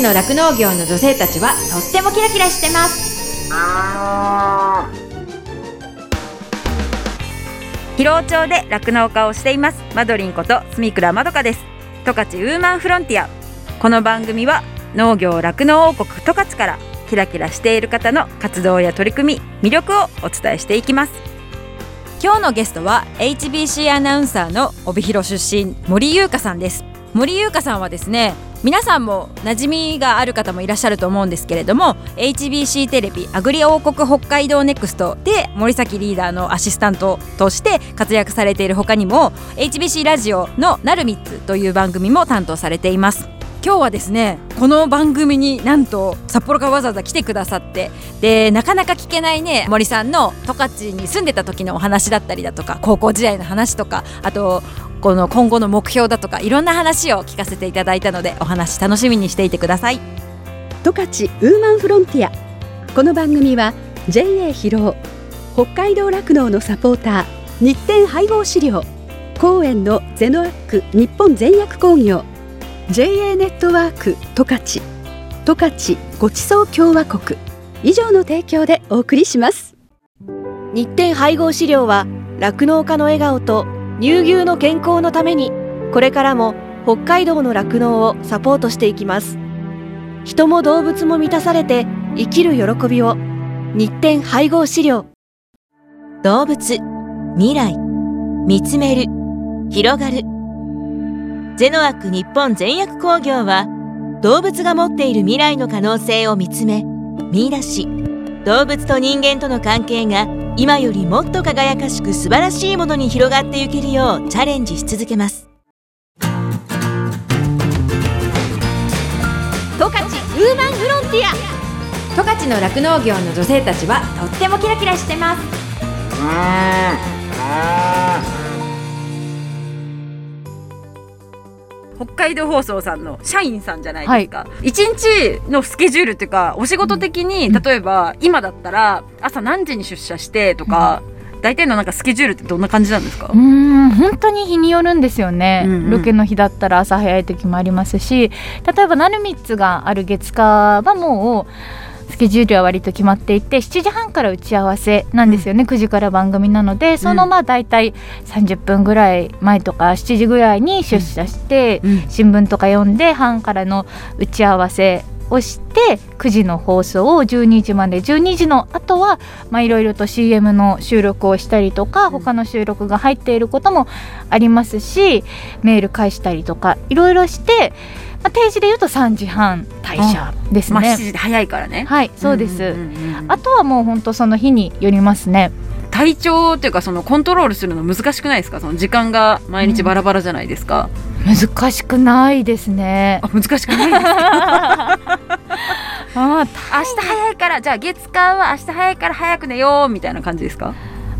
ちの酪農業の女性たちはとってもキラキラしてます。広尾町で酪農家をしています。マドリンこと住倉まどかです。十勝ウーマンフロンティア。この番組は農業酪農王国十勝からキラキラしている方の活動や取り組み魅力をお伝えしていきます。今日のゲストは HBC アナウンサーの帯広出身森優香さんです森優香さんはですね皆さんも馴染みがある方もいらっしゃると思うんですけれども HBC テレビアグリ王国北海道ネクストで森崎リーダーのアシスタントとして活躍されている他にも HBC ラジオの「なるみつ」という番組も担当されています。今日はですねこの番組になんと札幌からわざわざ来てくださってでなかなか聞けないね森さんの十勝に住んでた時のお話だったりだとか高校時代の話とかあとこの今後の目標だとかいろんな話を聞かせていただいたのでお話楽しみにしていてください。十勝ウーマンフロンティア。この番組は JA 広尾北海道酪農のサポーター日展配合飼料公園のゼノアック日本全薬工業 JA ネットワーク十勝十勝ごちそう共和国。以上の提供でお送りします。日展配合飼料は酪農家の笑顔と乳牛の健康のためにこれからも北海道の酪農をサポートしていきます。人も動物も満たされて生きる喜びを日展配合飼料。動物未来見つめる広がる。ゼノアック日本全薬工業は動物が持っている未来の可能性を見つめ見出し。動物と人間との関係が今よりもっと輝かしく素晴らしいものに広がっていけるようチャレンジし続けます。十勝ウーマンフロンティア。十勝の酪農業の女性たちはとってもキラキラしてます北海道放送さんの社員さんじゃないですか、一日のスケジュールっていうかお仕事的に、例えば今だったら朝何時に出社してとか、大体のなんかスケジュールってどんな感じなんですか？うーん本当に日によるんですよね、うんうん。ロケの日だったら朝早い時もありますし例えばなるみつがある月火はもうスケジュールは割と決まっていて7時半から打ち合わせなんですよね、9時から番組なのでそのまあ大体30分ぐらい前とか7時ぐらいに出社して、うん。新聞とか読んで半からの打ち合わせをして9時の放送を12時まで。12時の後はまあいろいろと CM の収録をしたりとか他の収録が入っていることもありますしメール返したりとかいろいろして、まあ、定時で言うと3時半退社ですまあ7ね。時で早いからね。はいそうです、んうんうんうんあとはもう本当その日によりますね。体調っていうかそのコントロールするの難しくないですか？その時間が毎日バラバラじゃないですか、難しくないですね。あ。難しくないですか？ああ明日早いからじゃあ月間は明日早いから早く寝ようみたいな感じですか？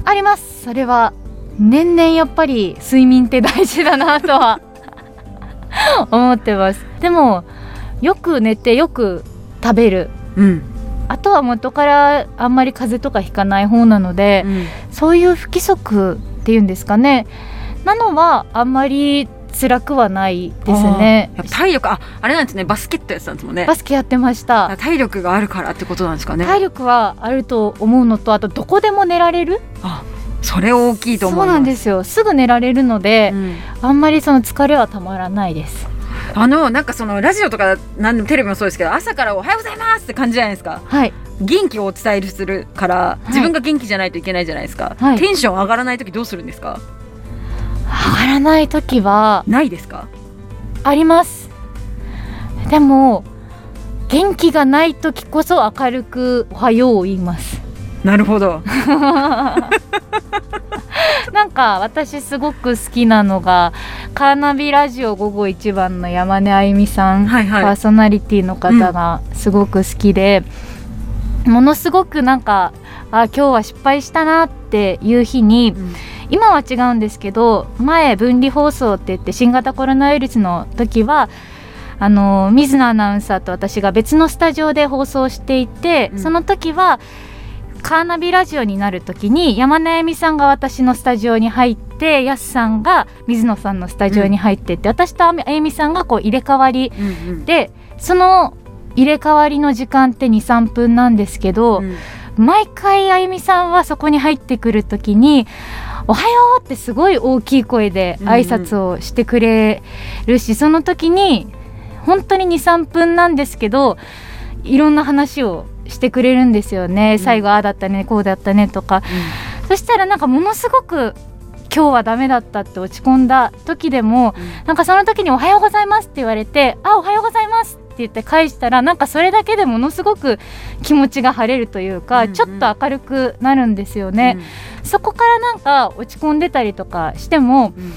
あります。それは年々やっぱり睡眠って大事だなとは 思ってます。でもよく寝てよく食べる。うん、あとは元からあんまり風邪とかひかない方なので、そういう不規則っていうんですかね。なのはあんまり辛くはないですね。体力ああれなんですね。バスケットやってたんですもんね。バスケやってました。体力があるからってことなんですかね。体力はあると思うのとあとどこでも寝られるあそれ大きいと思そうなんですよ。すぐ寝られるので、うん。あんまりその疲れはたまらないです。あのなんかそのラジオとかなんでもテレビもそうですけど朝からおはようございますって感じじゃないですか。はい。元気をお伝えするからい。自分が元気じゃないといけないじゃないですか、はい。テンション上がらない時どうするんですか？上がらない時はないですか？あります。でも元気がない時こそ明るく「おはよう」を言いますなるほど。なんか私すごく好きなのがカーナビラジオ午後一番の山根あゆみさん、はいはい。パーソナリティの方がすごく好きで、ものすごくなんかあ今日は失敗したなっていう日に、うん。今は違うんですけど前分離放送って言って新型コロナウイルスの時はあの水野アナウンサーと私が別のスタジオで放送していて、うん。その時はカーナビラジオになる時に山根あゆみさんが私のスタジオに入ってやすさんが水野さんのスタジオに入ってって、私とあゆみさんがこう入れ替わりうんうん。でその入れ替わりの時間って23分なんですけど、うん。毎回あゆみさんはそこに入ってくる時に「おはよう!」ってすごい大きい声で挨拶をしてくれるし、その時に本当に23分なんですけどいろんな話をしてくれるんですよね、最後ああだったねこうだったねとか、そしたらなんかものすごく今日はダメだったって落ち込んだ時でも、なんかその時に「おはようございます」って言われて「あおはようございます」って言って返したらなんかそれだけでものすごく気持ちが晴れるというか、うんうん。ちょっと明るくなるんですよね、そこからなんか落ち込んでたりとかしても、うん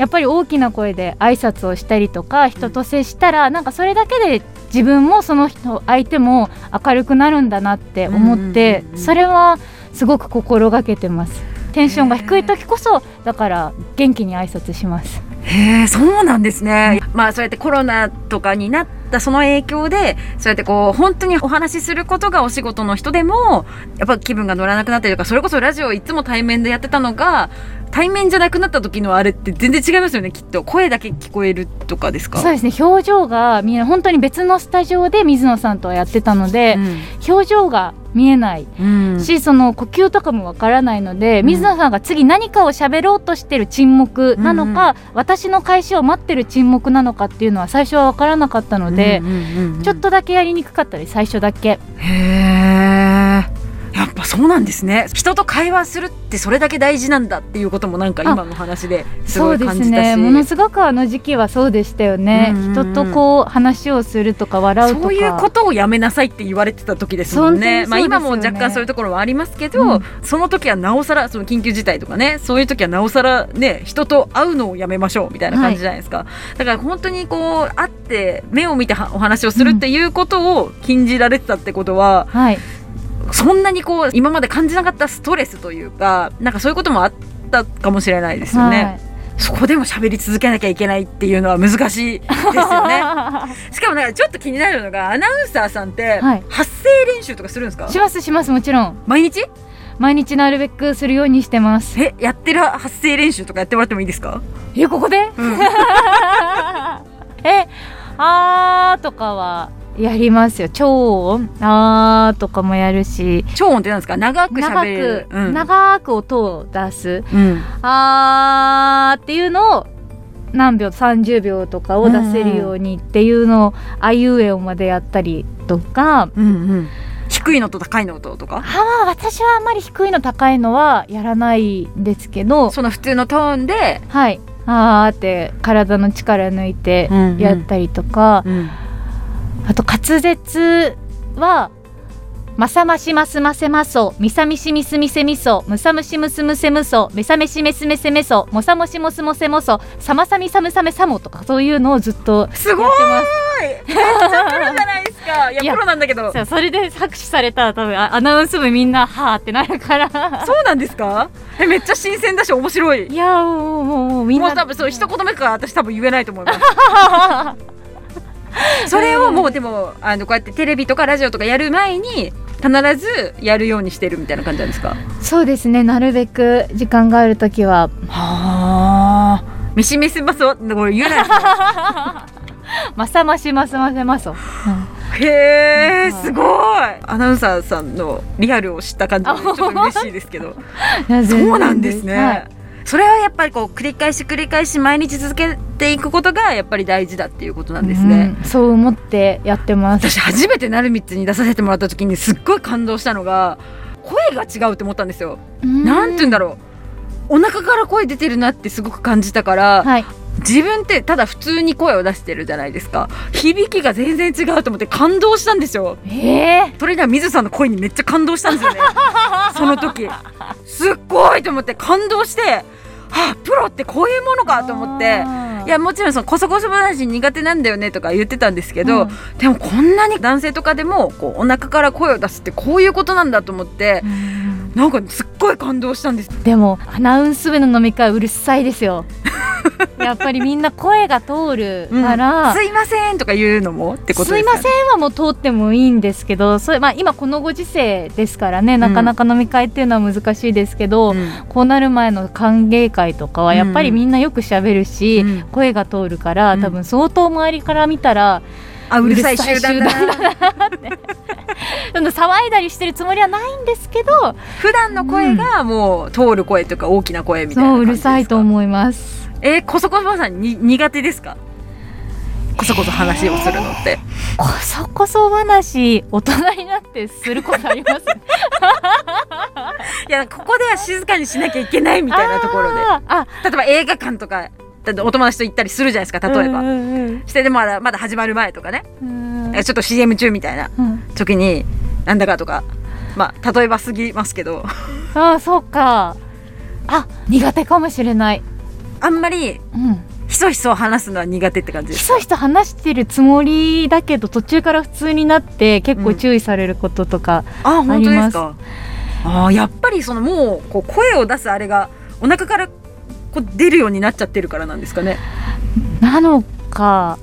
やっぱり大きな声で挨拶をしたりとか人と接したら、なんかそれだけで自分もその人相手も明るくなるんだなって思って、それはすごく心がけてます。テンションが低い時こそだから元気に挨拶しますへえそうなんですね、まあそうやってコロナとかになったその影響でそうやってこう本当にお話しすることがお仕事の人でもやっぱ気分が乗らなくなったりとかそれこそラジオをいつも対面でやってたのが対面じゃなくなった時のあれって全然違いますよねきっと。声だけ聞こえるとかですか？そうですね。表情が見えない本当に別のスタジオで水野さんとはやってたので、表情が見えない。うん。うんしその呼吸とかもわからないので、うん。水野さんが次何かを喋ろうとしてる沈黙なのか、私の開始を待ってる沈黙なのかっていうのは最初はわからなかったので、うんうんうんうんちょっとだけやりにくかったり最初だけ。へえやっぱそうなんですね。人と会話するってそれだけ大事なんだっていうこともなんか今の話ですそうでごい感じたし。すね。ものすごくあの時期はそうでしたよね、うんうん。うん人とこう話をするとか笑うとか。そういうことをやめなさいって言われてた時ですもんね。まあ今も若干そういうところはありますけど、うん。その時はなおさらその緊急事態とかね、そういう時はなおさらね人と会うのをやめましょうみたいな感じじゃないですか。だから本当にこう会って目を見てはお話をするっていうことを禁じられてたってことは、はいそんなにこう今まで感じなかったストレスというか、なんかそういうこともあったかもしれないですよね。はい。そこでも喋り続けなきゃいけないっていうのは難しいですよね。しかもなんかちょっと気になるのがアナウンサーさんってはい。発声練習とかするんですか、しますしますもちろん。毎日？毎日なるべくするようにしてます。えやってる発声練習とかやってもらってもいいですか、えここで、えあーとかはやりますよ。超音。あーとかもやるし。超音ってなんですか？長く長く、うん。長く音を出す。うん。あーっていうのを何秒30秒とかを出せるようにっていうのをあいうえおまでやったりとか。うんうん。低いのと高いのととか？あー私はあんまり低いの高いのはやらないんですけど。その普通のトーンで、はい。あーって体の力抜いてうんうん。やったりとか、うんあと滑舌はまさましますませまそみさみしみすみせみそむさむしむすむせむそめさめしめすめせめそもさもしもすもせもそさまさみさむさめさもとかそういうのをずっとすごい。やってますめっちゃプロじゃないですか。いやプロなんだけど。それで拍手されたら多分あアナウンス部みんなはーってなるから。そうなんですか？えめっちゃ新鮮だし面白い。いやーもうもうもうみんな。もう多分そう一言目から私多分言えないと思います それをもうでもあのこうやってテレビとかラジオとかやる前に必ずやるようにしてるみたいな感じなんですか？そうですね。なるべく時間がある時は。はあ。ミシミシマスはこれ言えないまさましますませまそ、へえすごい。アナウンサーさんのリアルを知った感じでちょっと嬉しいですけど。うんそうなんですね、はいそれはやっぱりこう繰り返し繰り返し毎日続けていくことがやっぱり大事だっていうことなんですね、うんそう思ってやってます。私初めてなるみつに出させてもらった時にすっごい感動したのが声が違うって思ったんですよ、なんて言うんだろう。お腹から声出てるなってすごく感じたから、はい。自分ってただ普通に声を出してるじゃないですか。響きが全然違うと思って感動したんですよ。ええそれでは水さんの声にめっちゃ感動したんですよね。その時。すっごいと思って感動してはあプロってこういうものかと思っていやもちろんそのこそこそ話苦手なんだよねとか言ってたんですけど、うん。でもこんなに男性とかでもこうお腹から声を出すってこういうことなんだと思ってなんかすっごい感動したんです。でもアナウンス部の飲み会うるさいですよ。やっぱりみんな声が通るから、すいませんとか言うのもってことすいですか、ね、ませんはもう通ってもいいんですけどそれ、まあ、今このご時世ですからねなかなか飲み会っていうのは難しいですけど、うん。こうなる前の歓迎会とかはやっぱりみんなよくしゃべるし、うん。声が通るからうん。多分相当周りから見たらあうるさい集団だなうるさい集団だな。って。その騒いだりしてるつもりはないんですけど普段の声がもう通る声というか大きな声みたいなそううるさいと思います。えー、こそこそさんに苦手ですか？こそこそ話をするのって、こそこそ話大人になってすることあります？いやここでは静かにしなきゃいけないみたいなところで。あーあ例えば映画館とかお友達と行ったりするじゃないですか例えば、うんうん。うんしてでもまだまだ始まる前とかね、うちょっと CM 中みたいなうん。時になんだかとか。まあ例えばすぎますけど。ああそうか。あ苦手かもしれない。あんまりうん。ひそひそ話すのは苦手って感じひそひそ話してるつもりだけど途中から普通になって結構注意されることとか、あ本当あります。ですかあーやっぱりそのもうこう声を出すあれがお腹からこう出るようになっちゃってるからなんですかね？なのか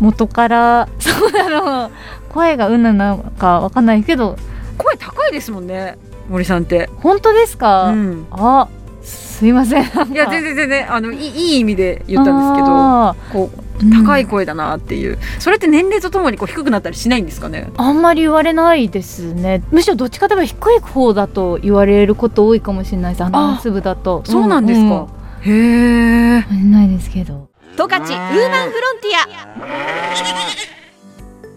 元から そうなの。声がうんなのかわかんないけど。声高いですもんね森さんって、本当ですか、うん、あすいません。いや全然全然あのいい意味で言ったんですけどあこうー高い声だなっていう、それって年齢とともにこう低くなったりしないんですかね？あんまり言われないですね。むしろどっちかといえば低い方だと言われること多いかもしれないです。アナウンス部だと。そうなんですか、へえうんないですけど。十勝ウーマンフロンティ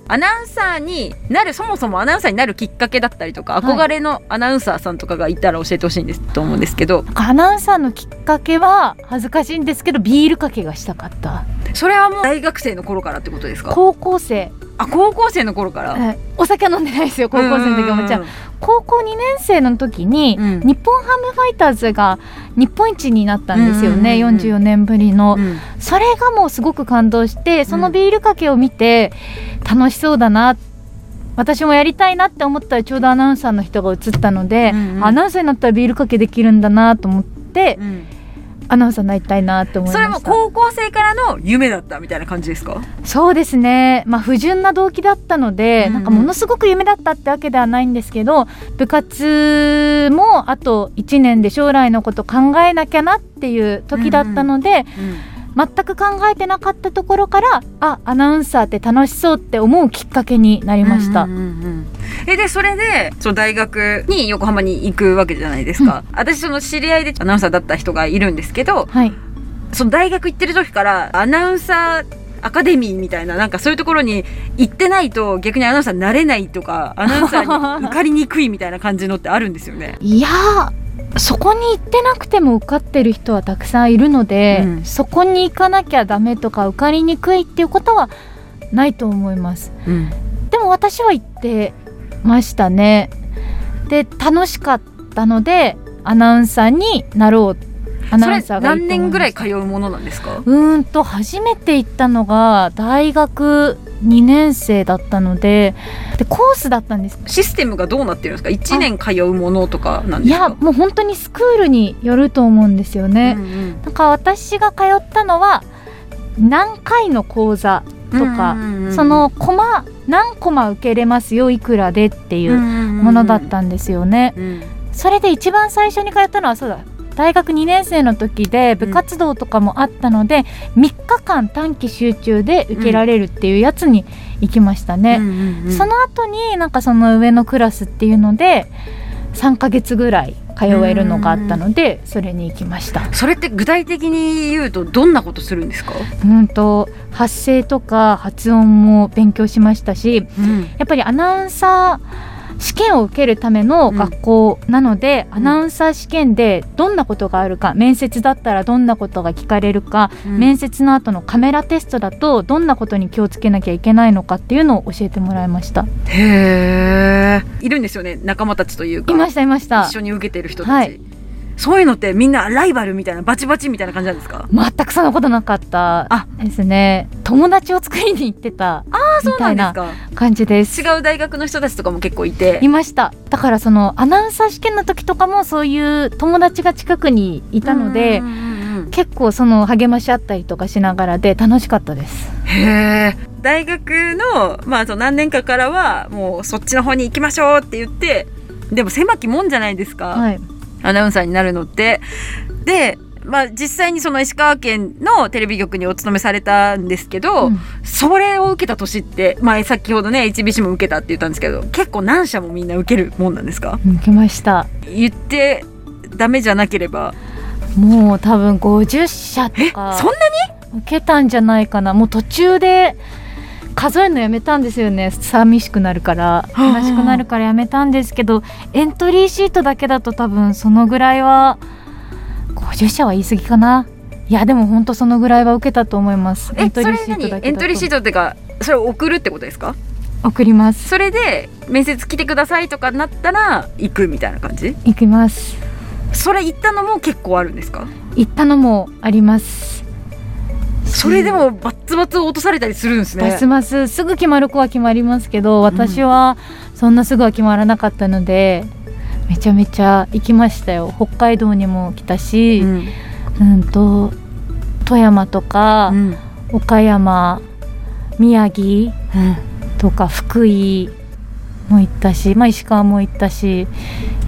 ア。アナウンサーになるそもそもアナウンサーになるきっかけだったりとかい。憧れのアナウンサーさんとかがいたら教えてほしいんですと思うんですけど。アナウンサーのきっかけは恥ずかしいんですけどビールかけがしたかったそれはもう大学生の頃からってことですか？高校生。あ高校生の頃から？えお酒は飲んでないですよ高校生の時はもちろん。高校2年生の時に、うん。日本ハムファイターズが日本一になったんですよね、うんうんうんうん。44年ぶりの、うん。それがもうすごく感動してそのビールかけを見て楽しそうだな私もやりたいなって思ったらちょうどアナウンサーの人が映ったので、うんうん。アナウンサーになったらビールかけできるんだなと思って、うんアナウンサーになりたいなって思いまそれも高校生からの夢だったみたいな感じですか？そうですね、まあ、不純な動機だったので、うんうん。なんかものすごく夢だったってわけではないんですけど部活もあと1年で将来のこと考えなきゃなっていう時だったので、全く考えてなかったところからあアナウンサーって楽しそうって思うきっかけになりました。うんうんうんうんえでそれでその大学に横浜に行くわけじゃないですか、私その知り合いでアナウンサーだった人がいるんですけどはい、その大学行ってる時からアナウンサーアカデミーみたいななんかそういうところに行ってないと逆にアナウンサーになれないとかアナウンサーに受かりにくいみたいな感じのってあるんですよね。いやーそこに行ってなくても受かってる人はたくさんいるので、うん。そこに行かなきゃダメとか受かりにくいっていうことはないと思います。うん。でも私は行ってましたね。で楽しかったのでアナウンサーになろうアナウンサーが何年ぐらい通うものなんですか？うーんと初めて行ったのが大学2年生だったのででコースだったんです。システムがどうなってるんですか？1年通うものとかなんいですか？やもう本当にスクールによると思うんですよね、うんうん。なんか私が通ったのは何回の講座とか、うんうんうんそのコマ何コマ受けれますよいくらでっていうもものだったんですよね、うん。それで一番最初に通ったのはそうだ大学2年生の時で部活動とかもあったので、3日間短期集中で受けられるっていうやつに行きましたね、うんうんうんその後になんかその上のクラスっていうので3ヶ月ぐらい通えるのがあったのでそれに行きました。それって具体的に言うとどんなことするんですか、うんと発声とか発音も勉強しましたしやっぱりアナウンサー試験を受けるための学校なので、アナウンサー試験でどんなことがあるか面接だったらどんなことが聞かれるか、面接の後のカメラテストだとどんなことに気をつけなきゃいけないのかっていうのを教えてもらいました。へえいるんですよね仲間たちというか。いましたいました。一緒に受けてる人たち、はいそういうのってみんなライバルみたいなバチバチみたいな感じなんですか？全くそんなことなかったあ。ですね。友達を作りに行ってたあそうな感じです。違う大学の人たちとかも結構いて。いました。だからそのアナウンサー試験の時とかもそういう友達が近くにいたので、結構その励まし合ったりとかしながらで楽しかったです。へえ大学のまあその何年かからはもうそっちの方に行きましょうって言ってでも狭きもんじゃないですか、はいアナウンサーになるのって。でまあ、実際にその石川県のテレビ局にお勤めされたんですけど、うん。それを受けた年って、まあ、先ほどね HBC も受けたって言ったんですけど結構何社もみんな受けるもんなんですか？受けました。言ってダメじゃなければ。もう多分50社とえかそんな受けたんじゃないかな。もう途中で数えるのやめたんですよね。寂しくなるから。あ悲しくなるからやめたんですけどエントリーシートだけだと多分そのぐらいは50社は言い過ぎかな。いやでも本当そのぐらいは受けたと思います。エえントリーシートだけだと。エントリーシートっていうかそれを送るってことですか？送ります。それで面接来てくださいとかなったら行くみたいな感じ？行きます。それ行ったのも結構あるんですか？行ったのもありますそれでもバッツバツ落とされたりするんですね。バスマスすぐ決まる子は決まりますけど私はそんなすぐは決まらなかったので、めちゃめちゃ行きましたよ。北海道にも来たし、ううんんと富山とか、うん。岡山宮城とか福井も行ったし、まあ、石川も行ったし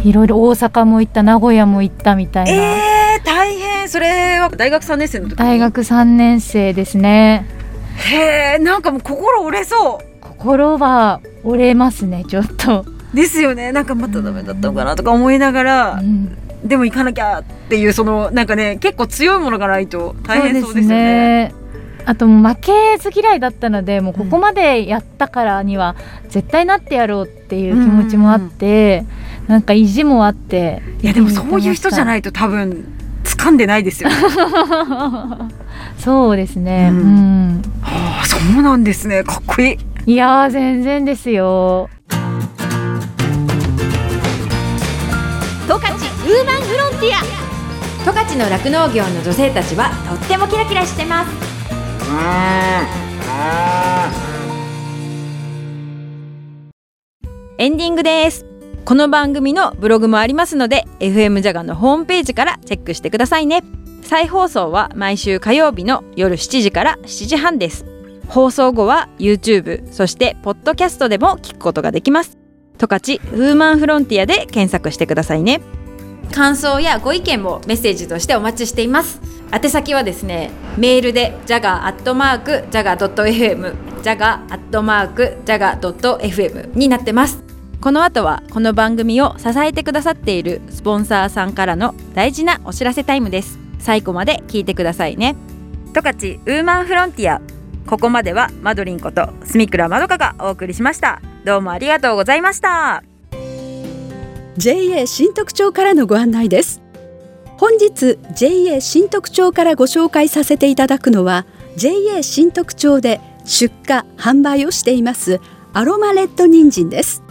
いろいろ大阪も行った名古屋も行ったみたいな、えー、それは大学3年生の時大学3年生ですね。へえんかもう心折れそ心は折れますねちょっと、うですよね。なんかまたダメだったのかなとか思いながら、うん。でも行かなきゃっていうそのなんかね結構強いものがないと大変そうですよね。あと負けず嫌いだったのでもうここまでやったからには絶対なってやろうっていう気持ちもあって、なんか意地もあっていやでもそういう人じゃいないと多分掴んでないですよね。そうですね。ううん。ん、はあそうなんですね。かっこいい。いやー全然ですよ。十勝ウーマンフロンティア。十勝の酪農業の女性たちはとってもキラキラしてます。エンディングですこの番組のブログもありますので FM ジャガのホームページからチェックしてくださいね。再放送は毎週火曜日の夜7時から7時半です。放送後は YouTube そしてポッドキャストでも聞くことができます。十勝ウーマンフロンティアで検索してくださいね。感想やご意見もメッセージとしてお待ちしています。宛先はですねメールで jaga.jaga.fm jaga.jaga.fm になってます。この後はこの番組を支えてくださっているスポンサーさんからの大事なお知らせタイムです。最後まで聞いてくださいね。十勝ウーマンフロンティア。ここまではマドリンこと住倉まどかがお送りしました。どうもありがとうございました。JA 新特徴からのご案内です。本日 JA 新特徴からご紹介させていただくのは JA 新特徴で出荷販売をしていますアロマレッド人参です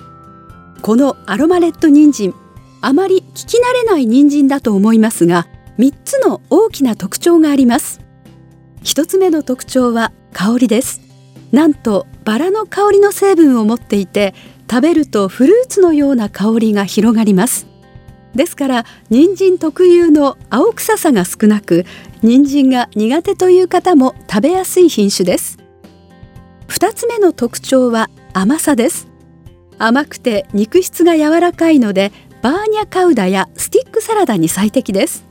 このアロマレッド人参あまり聞き慣れない人参だと思いますが3つの大きな特徴があります。1つ目の特徴は香りです。なんとバラの香りの成分を持っていて食べるとフルーツのような香りが広がります。ですから人参特有の青臭さが少なく人参が苦手という方も食べやすい品種です。2つ目の特徴は甘さです。甘くて肉質が柔らかいのでバーニャカウダやスティックサラダに最適です。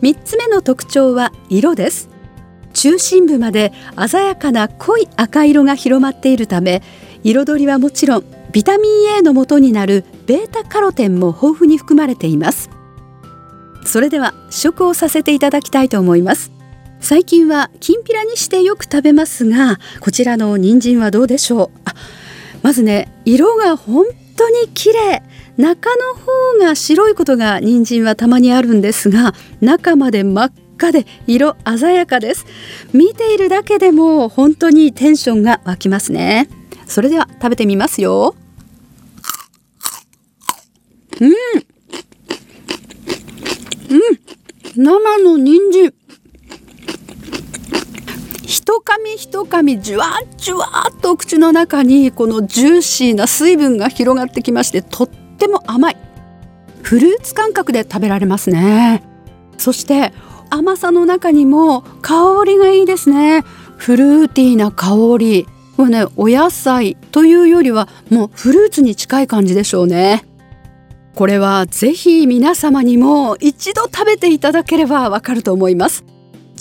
3つ目の特徴は色です。中心部まで鮮やかな濃い赤色が広まっているため彩りはもちろんビタミン A の元になるベータカロテンも豊富に含まれています。それでは試食をさせていただきたいと思います。最近はきんぴらにしてよく食べますがこちらの人参はどうでしょう？あまずね色が本当に綺麗。中の方が白いことが人参はたまにあるんですが中まで真っ赤で色鮮やかです。見ているだけでも本当にテンションが湧きますね。それでは食べてみますよ。うん。うん。生の人参。一噛み一噛みじゅわっじゅわっと口の中にこのジューシーな水分が広がってきましてとっても甘い。フルーツ感覚で食べられますね。そして甘さの中にも香りがいいですね。フルーティーな香り。これねお野菜というよりはもうフルーツに近い感じでしょうね。これはぜひ皆様にも一度食べていただければわかると思います。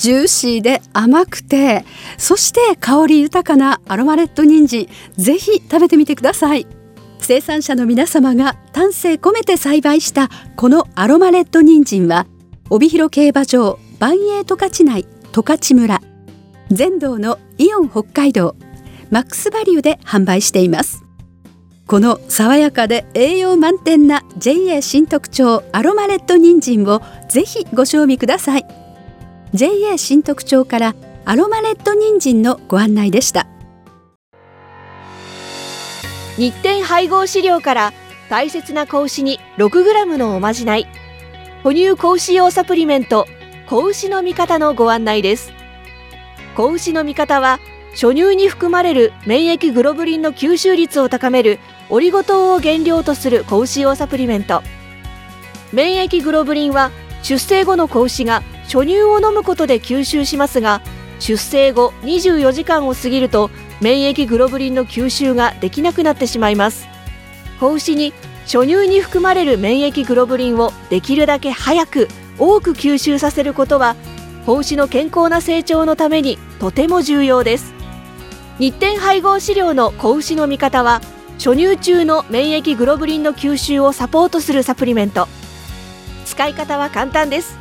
ジューシーで甘くてそして香り豊かなアロマレッド人参ぜひ食べてみてください。生産者の皆様が丹精込めて栽培したこのアロマレッド人参は帯広競馬場万栄十勝内十勝村全道のイオン北海道マックスバリューで販売しています。この爽やかで栄養満点な JA 新特徴アロマレッド人参をぜひご賞味ください。JA 新特徴からアロマレッド人参のご案内でした。日展配合飼料から大切な子牛に 6g のおまじない。哺乳子牛用サプリメント子牛の味方のご案内です。子牛の味方は初乳に含まれる免疫グロブリンの吸収率を高めるオリゴ糖を原料とする子牛用サプリメント。免疫グロブリンは出生後の子牛が初乳を飲むことで吸収しますが出生後24時間を過ぎると免疫グロブリンの吸収ができなくなってしまいます。子牛に初乳に含まれる免疫グロブリンをできるだけ早く多く吸収させることは子牛の健康な成長のためにとても重要です。日展配合飼料の子牛の味方は初乳中の免疫グロブリンの吸収をサポートするサプリメント。使い方は簡単です。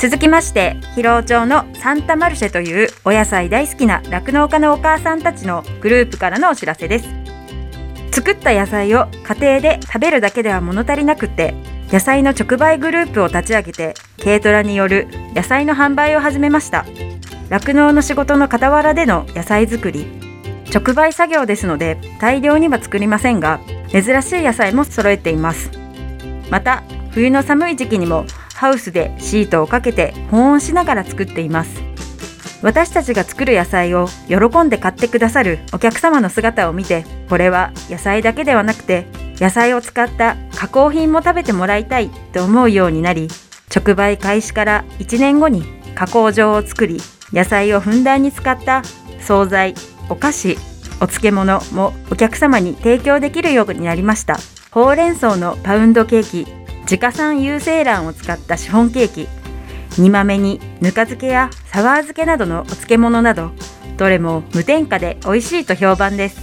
続きまして広尾町のサンタマルシェというお野菜大好きな酪農家のお母さんたちのグループからのお知らせです。作った野菜を家庭で食べるだけでは物足りなくて野菜の直売グループを立ち上げて軽トラによる野菜の販売を始めました。酪農の仕事の傍らでの野菜作り直売作業ですので大量には作りませんが珍しい野菜も揃えています。また冬の寒い時期にもハウスでシートをかけて保温しながら作っています。私たちが作る野菜を喜んで買ってくださるお客様の姿を見てこれは野菜だけではなくて野菜を使った加工品も食べてもらいたいと思うようになり直売開始から1年後に加工場を作り野菜をふんだんに使った惣菜お菓子お漬物もお客様に提供できるようになりました。ほうれん草のパウンドケーキ自家産有精卵を使ったシフォンケーキ。煮豆にぬか漬けやサワー漬けなどのお漬物などどれも無添加で美味しいと評判です。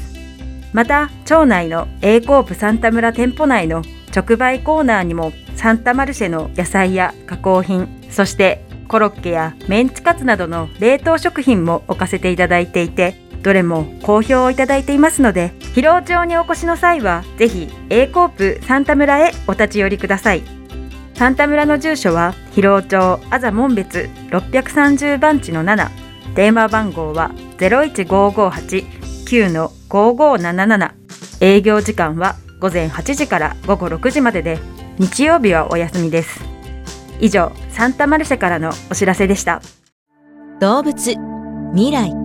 また町内の A コープサンタ村店舗内の直売コーナーにもサンタマルシェの野菜や加工品そしてコロッケやメンチカツなどの冷凍食品も置かせていただいていてどれも好評をいただいていますので広尾町にお越しの際はぜひ A コープサンタ村へお立ち寄りください。サンタ村の住所は広尾町あざ門別630番地の7電話番号は01558-9-5577営業時間は午前8時から午後6時までで日曜日はお休みです。以上サンタマルシェからのお知らせでした。動物未来。